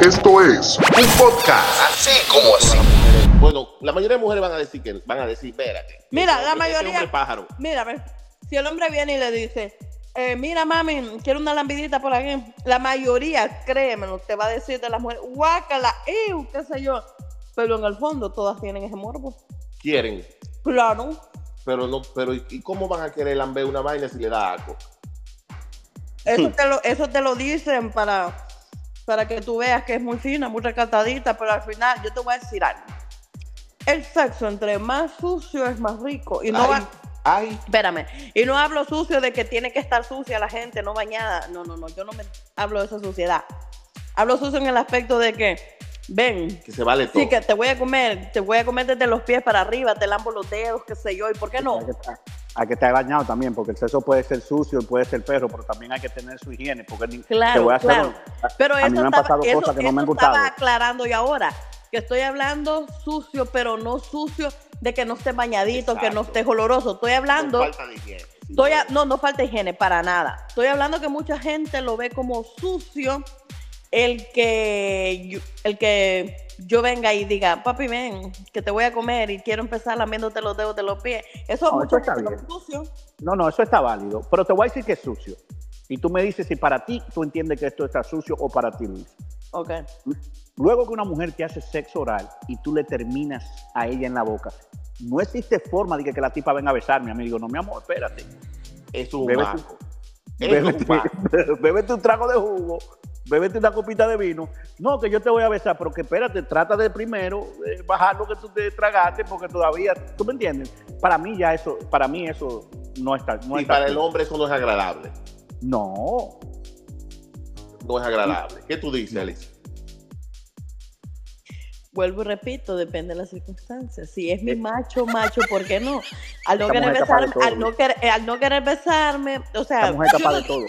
Esto es un podcast. Así como así. Bueno, la mayoría de mujeres van a decir que van a decir, espérate. Mira, la este mayoría- pájaro. Mira, ve, si el hombre viene y le dice, eh, mira mami, quiero una lambidita por aquí, la mayoría, créemelo, te va a decir de las mujeres, guácala, ew, qué sé yo. Pero en el fondo todas tienen ese morbo. Quieren, Claro. pero no, pero ¿y y cómo van a querer lamber una vaina si le da algo? Eso te lo, eso te lo dicen para, para que tú veas que es muy fina, muy recatadita, pero al final yo te voy a decir algo. El sexo entre más sucio es más rico. Y no ay, va, ay, Espérame, y no hablo sucio de que tiene que estar sucia la gente, no bañada. No, no, no, yo no me hablo de esa suciedad. Hablo sucio en el aspecto de que, ven, que se vale todo. sí, que te voy a comer, te voy a comer desde los pies para arriba, te lambo los dedos, qué sé yo, ¿y por qué no? Hay que, estar bañado también, porque el sexo puede ser sucio y puede ser perro, pero también hay que tener su higiene. Porque ni- te Claro, voy a hacer claro. un- Pero a eso, mí me han estaba, pasado eso- cosas que no me han gustado. estaba aclarando yo ahora, que estoy hablando sucio, pero no sucio de que no esté bañadito, que no esté oloroso. Estoy hablando... Con falta de higiene. sí, Estoy a- no. no, falta higiene para nada. Estoy hablando que mucha gente lo ve como sucio el que el que yo venga y diga, papi, ven, que te voy a comer y quiero empezar lamiéndote los dedos de los pies. Eso, No, mucha eso está bien. sucio. No, no, eso está válido. Pero te voy a decir que es sucio. Y tú me dices si para ti tú entiendes que esto está sucio o para ti, Luis. Ok. Luego que una mujer te hace sexo oral y tú le terminas a ella en la boca, no existe forma de que, que la tipa venga a besarme, amigo. No, mi amor, espérate. Es un Bebe trago de jugo, bébete una copita de vino. No, que yo te voy a besar, pero que espérate, trata de primero eh, bajar lo que tú te tragaste, porque todavía, ¿tú me entiendes? Para mí ya eso, para mí eso no está, no y está para el hombre eso no es agradable. No, No es agradable. ¿Qué tú dices, Alicia? Vuelvo y repito, depende de las circunstancias. Si es mi macho, macho, ¿por qué no? Al no querer besarme, todo. al no querer, eh, al no querer besarme, o sea, esta mujer es yo capaz de todo.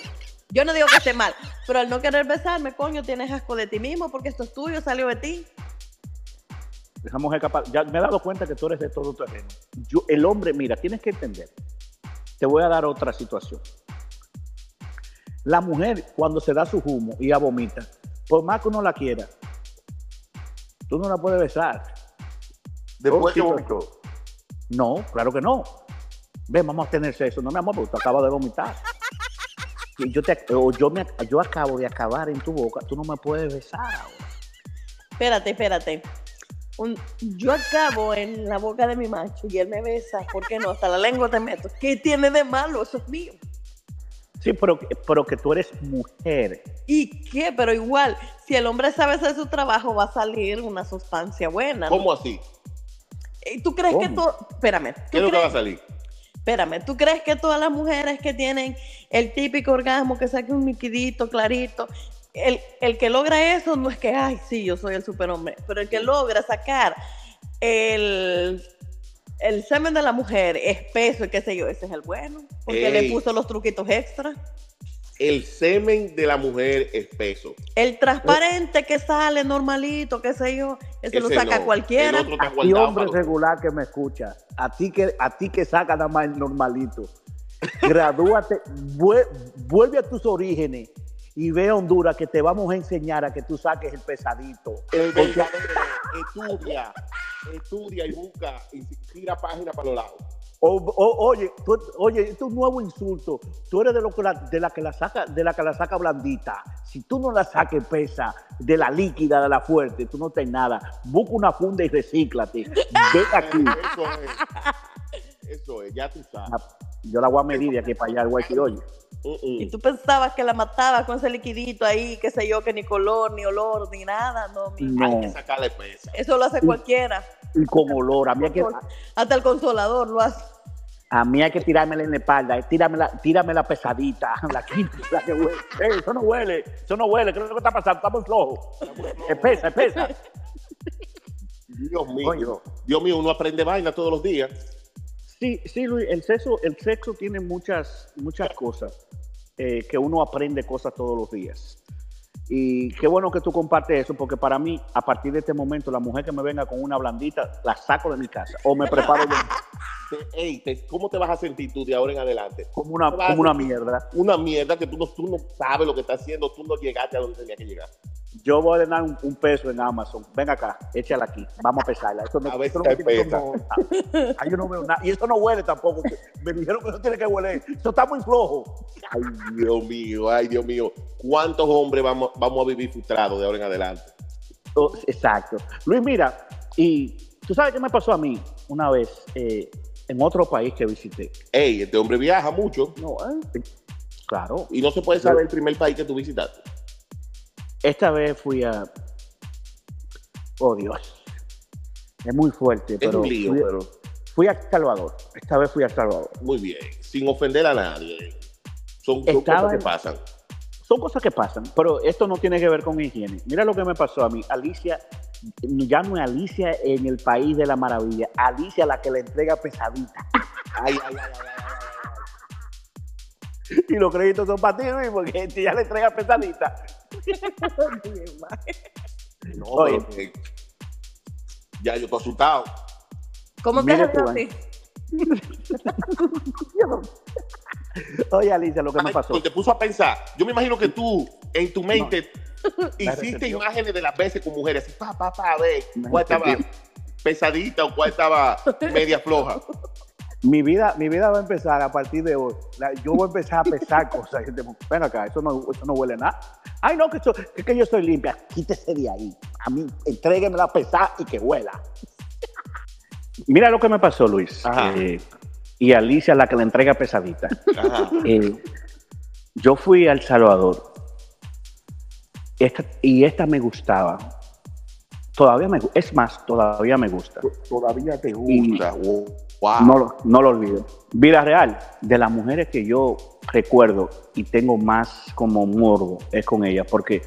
Yo no digo que esté mal, pero al no querer besarme, coño, tienes asco de ti mismo porque esto es tuyo, salió de ti. Esa mujer capaz, ya me he dado cuenta que tú eres de todo terreno. Yo, el hombre, mira, tienes que entender. Te voy a dar otra situación. La mujer, cuando se da su humo y ella vomita, por más que uno la quiera, tú no la puedes besar. Después que vomitó. No, claro que no. Ven, vamos a tener sexo. No, mi amor, porque tú acabas de vomitar. Yo, te, o yo, me, yo acabo de acabar en tu boca, tú no me puedes besar ahora. Espérate, espérate. Un- yo acabo en la boca de mi macho y él me besa, ¿por qué no? Hasta la lengua te meto. ¿Qué tiene de malo? Eso es mío. Sí, pero, pero que tú eres mujer. ¿Y qué? Pero igual, si el hombre sabe hacer su trabajo, va a salir una sustancia buena. ¿no? ¿Cómo así? ¿Y ¿Tú crees que todo... Espérame. ¿tú ¿Qué es lo que va a salir? Espérame, ¿tú crees que todas las mujeres que tienen el típico orgasmo, que saque un liquidito clarito, el, el que logra eso no es que, ay, sí, yo soy el superhombre, pero el que logra sacar el, el semen de la mujer espeso y qué sé yo, ese es el bueno, porque Ey. le puso los truquitos extra. El semen de la mujer espeso. El transparente que sale normalito, qué sé yo, ese, lo Ese saca no. cualquiera. Guardado hombre para- regular que me escucha, a ti que, a ti que saca nada más el normalito, gradúate, vue- vuelve a tus orígenes y ve a Honduras que te vamos a enseñar a que tú saques el pesadito. El Porque- verdadero. Estudia. Estudia y busca y tira páginas para los lados. O- o- oye, tú- oye, esto es un nuevo insulto. Tú eres de, lo que la, de la que la saca, de la que la saca blandita. Si tú no la saques pesa, de la líquida, de la fuerte, tú no tienes nada. Busca una funda y recíclate. Ven aquí. Eso es. Eso es, ya tú sabes. Yo la voy a medir de aquí para allá, voy a decir, Y tú pensabas que la matabas con ese liquidito ahí, qué sé yo, que ni color, ni olor, ni nada. No, mi- Hay No. que sacarle pesa. Eso lo hace cualquiera. Y con olor. A mí hay que, Hasta el consolador lo hace. a mí hay que tirármela en la espalda. eh, Tíramela, tíramela pesadita. La, la que huele. Ey, eso no huele. Eso no huele. ¿Qué es lo que está pasando? Estamos flojos. Espesa, espesa. Dios mío. Dios mío, uno aprende vaina todos los días. Sí, sí, Luis, el sexo, el sexo tiene muchas, muchas cosas eh, que uno aprende cosas todos los días. Y qué bueno que tú compartes eso, porque para mí, a partir de este momento, la mujer que me venga con una blandita, la saco de mi casa o me preparo yo Te- ey, te- ¿cómo te vas a sentir tú de ahora en adelante? como una, como una mierda. Una mierda que tú no, tú no sabes lo que estás haciendo, tú no llegaste a donde tenías que llegar. Yo voy a ganar un, un peso en Amazon. Ven acá, échala aquí. Vamos a pesarla. Eso no, A eso no pesa. como- Ay, yo no veo nada. Y eso no huele tampoco. Me dijeron que eso tiene que huele. Eso está muy flojo. Ay, Dios mío, ay, Dios mío. ¿Cuántos hombres vamos, vamos a vivir frustrados de ahora en adelante? Oh, exacto. Luis, mira, y tú sabes qué me pasó a mí una vez eh, en otro país que visité. Ey, este hombre viaja mucho No, eh, claro. y no se puede saber el primer país que tú visitaste. Esta vez fui a. Oh, Dios. Es muy fuerte, Es pero un lío, fui, pero fui a Salvador. Esta vez fui a Salvador. muy bien, sin ofender a nadie. Son, cosas que pasan. Son cosas que pasan, pero esto no tiene que ver con higiene. Mira lo que me pasó a mí. Alicia, ya no es Alicia en el país de la maravilla. Alicia la que le entrega pesadita. Ay, ay, ay, ay, ay, ay. Y los créditos son para ti, Luis, porque ya le entrega pesadita. No, Oye. pero que- ya yo estoy asustado. ¿Cómo te así? Oye, Alicia, lo que me pasó. te puso a pensar. Yo me imagino que tú, en tu mente, hiciste imágenes de las veces con mujeres. Así, pa, pa, pa, a ver, cuál estaba pesadita o cuál estaba media floja. Mi vida, mi vida va a empezar a partir de hoy. La- yo voy a empezar a pesar cosas. Yo te- Ven acá, eso no, eso no huele a nada. Ay, no, que, eso- que, que yo soy limpia. Quítese de ahí. A mí, entréguemela a pesar y que huela. Mira lo que me pasó, Luis. Eh, y Alicia, la que le entrega pesadita. Eh, yo fui a El Salvador. Esta- y esta me gustaba. Todavía me Es más, todavía me gusta. Todavía te gusta. Wow. No, lo- no lo olvido. Vida real, de las mujeres que yo recuerdo y tengo más como morbo, es con ella, porque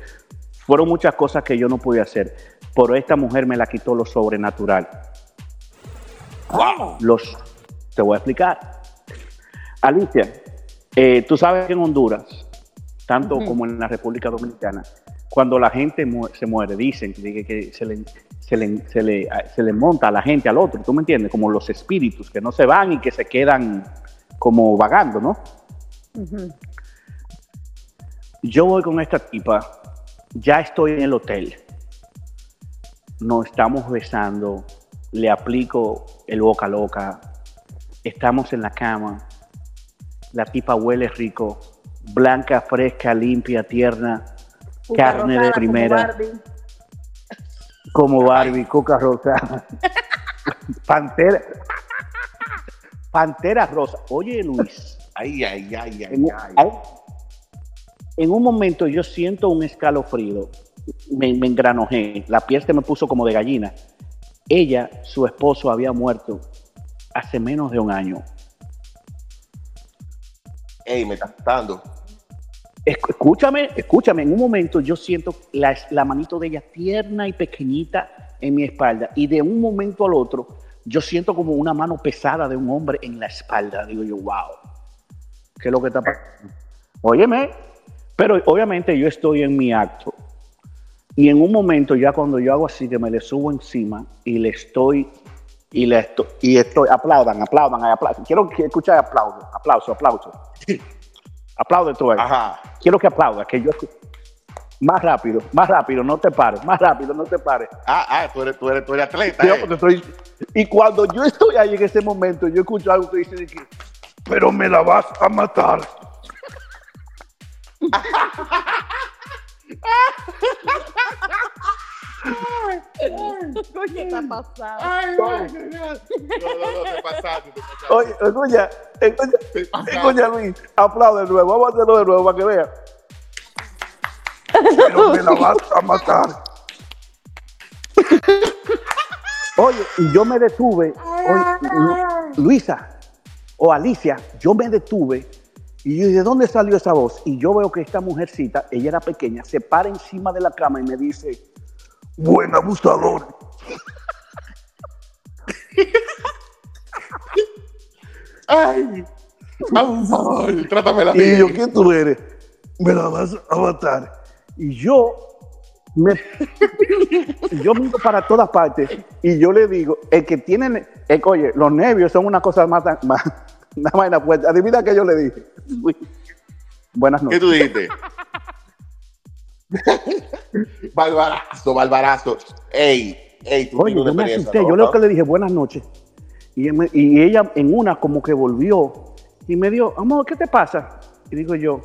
fueron muchas cosas que yo no pude hacer, pero esta mujer me la quitó lo sobrenatural. Wow. Los, te voy a explicar. Alicia, eh, tú sabes que en Honduras, tanto como en la República Dominicana, cuando la gente mu- se muere, dicen que, que se, le, se, le, se, le, se le monta a la gente al otro, ¿tú me entiendes? Como los espíritus que no se van y que se quedan como vagando, ¿no? Yo voy con esta tipa, ya estoy en el hotel, nos estamos besando, le aplico el boca loca, estamos en la cama, la tipa huele rico, blanca, fresca, limpia, tierna, Carne de rosada como primera, Barbie. como Barbie, coca rosa, pantera, pantera rosa. Oye Luis, Ay, ay, ay, ay, en, ay. en un momento yo siento un escalofrío, me, me engranojé, la piel se me puso como de gallina. Ella, su esposo, había muerto hace menos de un año. Ey, me está asustando. Esc- Escúchame, escúchame, en un momento yo siento la, manito de ella tierna y pequeñita en mi espalda y de un momento al otro yo siento como una mano pesada de un hombre en la espalda. Digo yo, wow, ¿qué es lo que está pasando? Óyeme, pero obviamente yo estoy en mi acto y en un momento ya cuando yo hago así que me le subo encima y le estoy y le estoy, y estoy aplaudan, aplaudan, aplaudan. Quiero escuchar aplauso, aplauso, aplauso. Aplaude tú ahí. Ajá. Quiero que aplaudas, que yo más rápido, más rápido, no te pares, más rápido, no te pares. Ah, ah, tú eres, tú eres, tú eres atleta. Yo, eh. estoy- y cuando yo estoy ahí en ese momento, yo escucho algo que dice de que, pero me la vas a matar. ¿Qué está pasando? Ay, ay, ay, ay. No, no, no, te pasaste, te pasaste. Oye, escucha, escucha, escucha Luis, aplaude de nuevo, vamos a hacerlo de nuevo para que vea. Pero me la vas a matar. Oye, y yo me detuve, oye, Lu- Luisa o Alicia, yo me detuve y yo, ¿de dónde salió esa voz? Y yo veo que esta mujercita, ella era pequeña, se para encima de la cama y me dice, buen abusador. Ay, abusador, trátamela Y yo, bien. ¿quién tú eres? Me la vas a matar. Y yo me yo miro para todas partes y yo le digo, el que tiene, el, oye, los nervios son una cosa más, más una vaina fuerte. Adivina que yo le dije. Uy. Buenas ¿Qué noches. tú dijiste? Barbarazo, barbarazo. Ey, ey, tú Oye, yo me asusté. ¿no? Yo lo que le dije, buenas noches. Y, él me- y ella en una como que volvió y me dijo, amor, ¿qué te pasa? Y digo yo,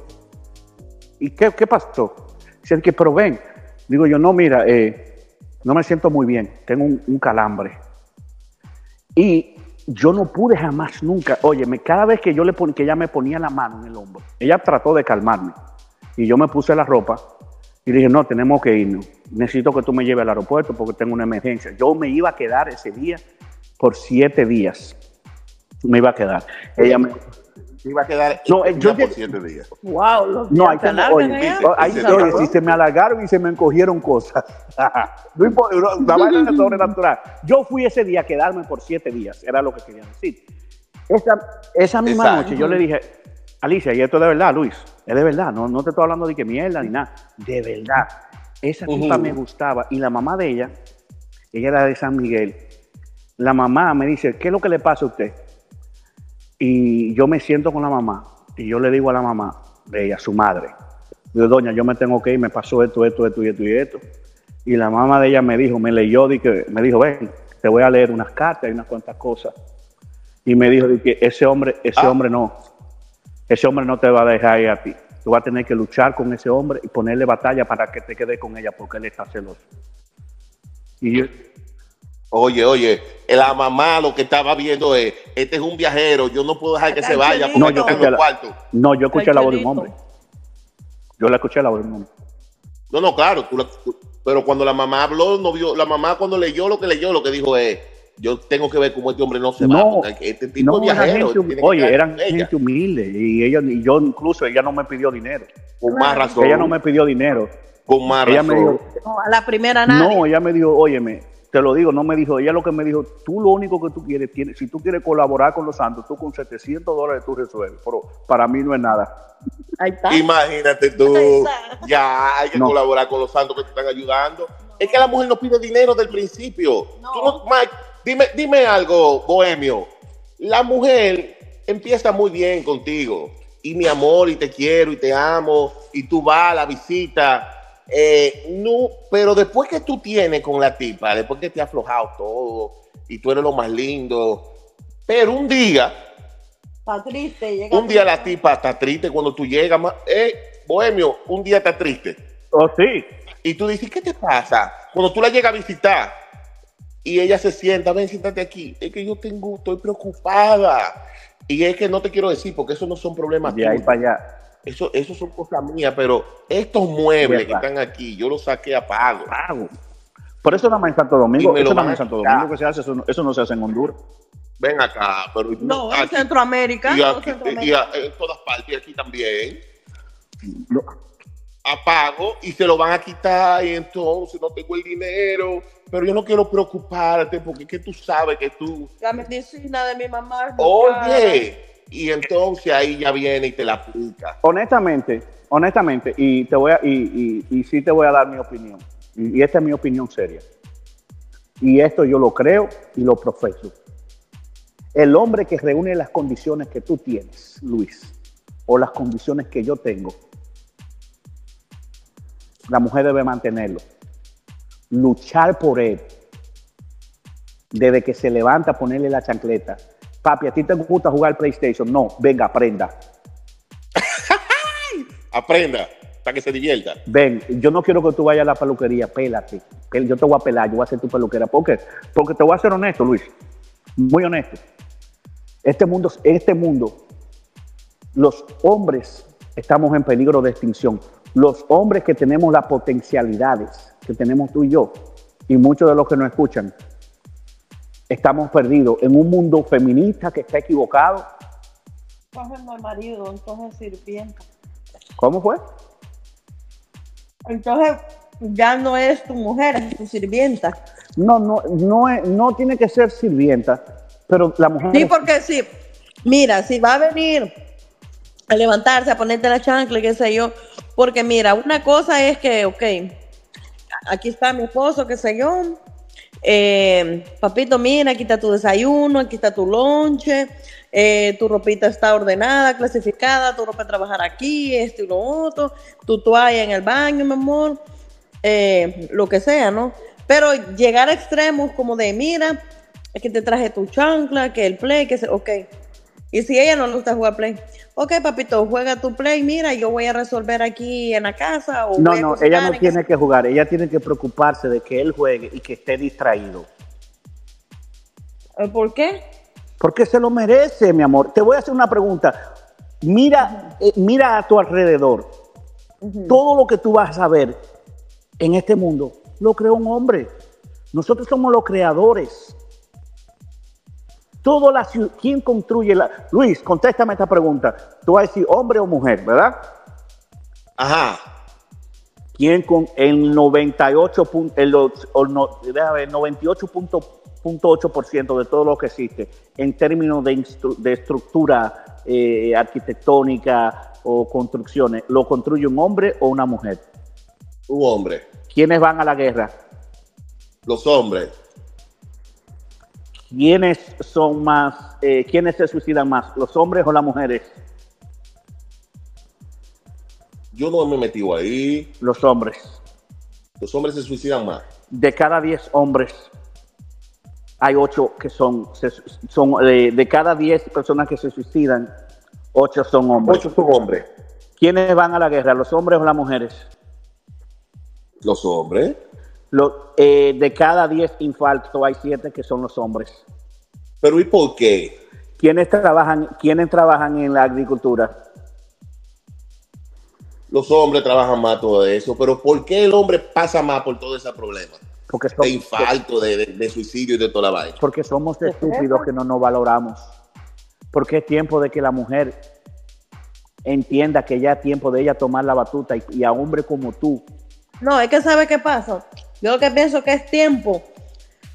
¿y qué, qué pasó? Dice que, pero ven. Digo yo, no, mira, eh, no me siento muy bien. Tengo un, un calambre. Y yo no pude jamás, nunca. Oye, cada vez que yo le pon, que ella me ponía la mano en el hombro, ella trató de calmarme. Y yo me puse la ropa y dije, no, tenemos que irnos. Necesito que tú me lleves al aeropuerto porque tengo una emergencia. Yo me iba a quedar ese día por siete días. Me iba a quedar. Ella me... Iba a quedar No, eh, yo por siete días. Wow, los No, días ahí se tengo, alargan oye, ahí, Se oye, si se me alargaron y se me encogieron cosas. no importa, no, la vaina sobrenatural. Yo fui ese día a quedarme por siete días, era lo que quería decir. Esa, esa misma Exacto. noche yo le dije, Alicia, y esto es de verdad, Luis, es de verdad, no, no te estoy hablando de que mierda ni nada, de verdad. Esa tipa Ujú. me gustaba y la mamá de ella, ella era de San Miguel, la mamá me dice, ¿qué es lo que le pasa a usted? Y yo me siento con la mamá y yo le digo a la mamá de ella, su madre, digo, doña, yo me tengo que ir, me pasó esto, esto, esto y esto y esto. Y la mamá de ella me dijo, me leyó, que, me dijo, ven, te voy a leer unas cartas y unas cuantas cosas. Y me dijo di que ese hombre, ese Ah. hombre no, ese hombre no te va a dejar ir a ti. Tú vas a tener que luchar con ese hombre y ponerle batalla para que te quedes con ella porque él está celoso. Y yo, Oye, oye, la mamá lo que estaba viendo es, este es un viajero, yo no puedo dejar que se vaya porque No, yo está en los cuartos. no, yo escuché la voz de un hombre. Yo la escuché la voz de un hombre. No, no, claro, tú la- tú- pero cuando la mamá habló, no vio, la mamá cuando leyó lo que leyó, lo que dijo es, yo tengo que ver cómo este hombre no se va, No, porque este tipo No, es era viajero. gente oye, eran gente humilde y ella, y yo incluso, ella no me pidió dinero. con más razón, Ella no me pidió dinero. con más Ella razón. me dijo, No, a la primera nadie. no, ella me dijo, óyeme, te lo digo, no me dijo, ella lo que me dijo, tú lo único que tú quieres, tienes, si tú quieres colaborar con los santos, tú con 700 dólares tú resuelves, pero para mí no es nada. Ahí está. Imagínate tú, está. ya hay que No. colaborar con los santos que te están ayudando. Es que la mujer no pide dinero del principio. No. Tú no- Mike, dime, dime algo, Bohemio. La mujer empieza muy bien contigo. Y mi amor, y te quiero, y te amo, y tú vas a la visita. Eh, no, pero después que tú tienes con la tipa, después que te ha aflojado todo, y tú eres lo más lindo, pero un día Está triste. llega un día la tipa está triste cuando tú llegas, eh, bohemio, un día está triste. Oh, sí. Y tú dices, ¿qué te pasa? Cuando tú la llegas a visitar y ella se sienta, ven, siéntate aquí. Es que yo tengo, estoy preocupada. Y es que no te quiero decir, porque eso no son problemas De ahí para allá. Eso, eso son cosas mías, pero estos muebles que están aquí, yo los saqué a pago. Pago. Por eso nada más en Santo Domingo, me eso lo nada van más a en Santo quitar. Domingo que se hace, eso no, eso no se hace en Honduras. Ven acá, pero No, en aquí- Centroamérica. y, no, aquí- Centroamérica. y a- en todas partes, y aquí también. No. Apago y se lo van a quitar y entonces no tengo el dinero, pero yo no quiero preocuparte porque es que tú sabes que tú, La medicina de mi mamá. oye, y entonces ahí ya viene y te la aplica. Honestamente, honestamente, y te voy a, y, y, y sí te voy a dar mi opinión. Y, y esta es mi opinión seria. Y esto yo lo creo y lo profeso. El hombre que reúne las condiciones que tú tienes, Luis, o las condiciones que yo tengo, la mujer debe mantenerlo. Luchar por él. Desde que se levanta, ponerle la chancleta. Papi, ¿a ti te gusta jugar PlayStation? No, venga, aprenda. Aprenda para que se divierta. Ven, yo no quiero que tú vayas a la peluquería, pélate. Yo te voy a pelar, yo voy a ser tu peluquera. ¿Por qué? Porque te voy a ser honesto, Luis. Muy honesto. Este mundo, este mundo, los hombres estamos en peligro de extinción. Los hombres que tenemos las potencialidades que tenemos tú y yo, y muchos de los que nos escuchan, estamos perdidos en un mundo feminista que está equivocado. Entonces no es marido, entonces sirvienta. ¿Cómo fue? Entonces ya no es tu mujer, es tu sirvienta. No, no, no, es- no tiene que ser sirvienta, pero la mujer. Sí, porque sí. Mira, si va a venir a levantarse, a ponerte la chancla, qué sé yo. Porque mira, una cosa es que, ok, aquí está mi esposo, qué sé yo. Eh, papito, mira, aquí está tu desayuno, aquí está tu lonche. eh, tu ropita está ordenada, clasificada, tu ropa de trabajar aquí, esto y lo otro, tu toalla en el baño, mi amor, eh, lo que sea, ¿no? Pero llegar a extremos como de, mira, es que te traje tu chancla, que el play, que se, ok. Y si ella no le gusta jugar play, ok, papito, juega tu play, mira, yo voy a resolver aquí en la casa. O No, no, ella no en tiene casa". que jugar, ella tiene que preocuparse de que él juegue y que esté distraído. Eh, ¿Por qué? Porque se lo merece, mi amor. Te voy a hacer una pregunta. Mira, eh, mira a tu alrededor. Todo lo que tú vas a ver en este mundo lo creó un hombre. Nosotros somos los creadores. Todo la ciu- ¿Quién construye la? Luis, contéstame esta pregunta. Tú vas a decir hombre o mujer, ¿verdad? Ajá. ¿Quién con el 98 pun- el, no, déjame ver, 98.8% de todo lo que existe en términos de, de estructura eh, arquitectónica o construcciones, lo construye un hombre o una mujer? Un hombre. ¿Quiénes van a la guerra? Los hombres. ¿Quiénes son más, eh, quiénes se suicidan más, los hombres o las mujeres? Yo no me he metido ahí. Los hombres. Los hombres se suicidan más. De cada 10 hombres, hay 8 que son, se- son eh, de cada 10 personas que se suicidan, 8 son hombres. Ocho son hombres. ¿Quiénes van a la guerra, los hombres o las mujeres? Los hombres. Lo- eh, de cada 10 infartos hay 7 que son los hombres. Pero ¿y por qué? ¿Quiénes trabajan, ¿Quiénes trabajan en la agricultura? Los hombres trabajan más todo eso. Pero ¿por qué el hombre pasa más por todo ese problema? Porque, De infarto, de, de- de suicidio y de toda la vaina. porque somos estúpidos que no nos valoramos. Porque es tiempo de que la mujer entienda que ya es tiempo de ella tomar la batuta y, y a hombres como tú. No, es que ¿sabe qué pasa? Yo lo que pienso que es tiempo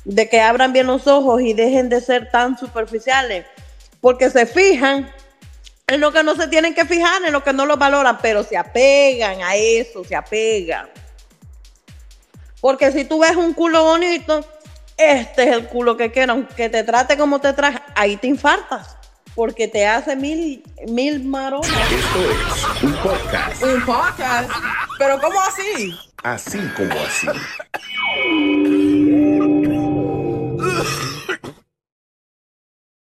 de que abran bien los ojos y dejen de ser tan superficiales, porque se fijan en lo que no se tienen que fijar, en lo que no lo valoran, pero se apegan a eso, se apegan. Porque si tú ves un culo bonito, este es el culo que quiero, aunque te trate como te traje, ahí te infartas, porque te hace mil, mil maromas. Esto es un podcast Un podcast. Pero ¿cómo así? Assim como assim.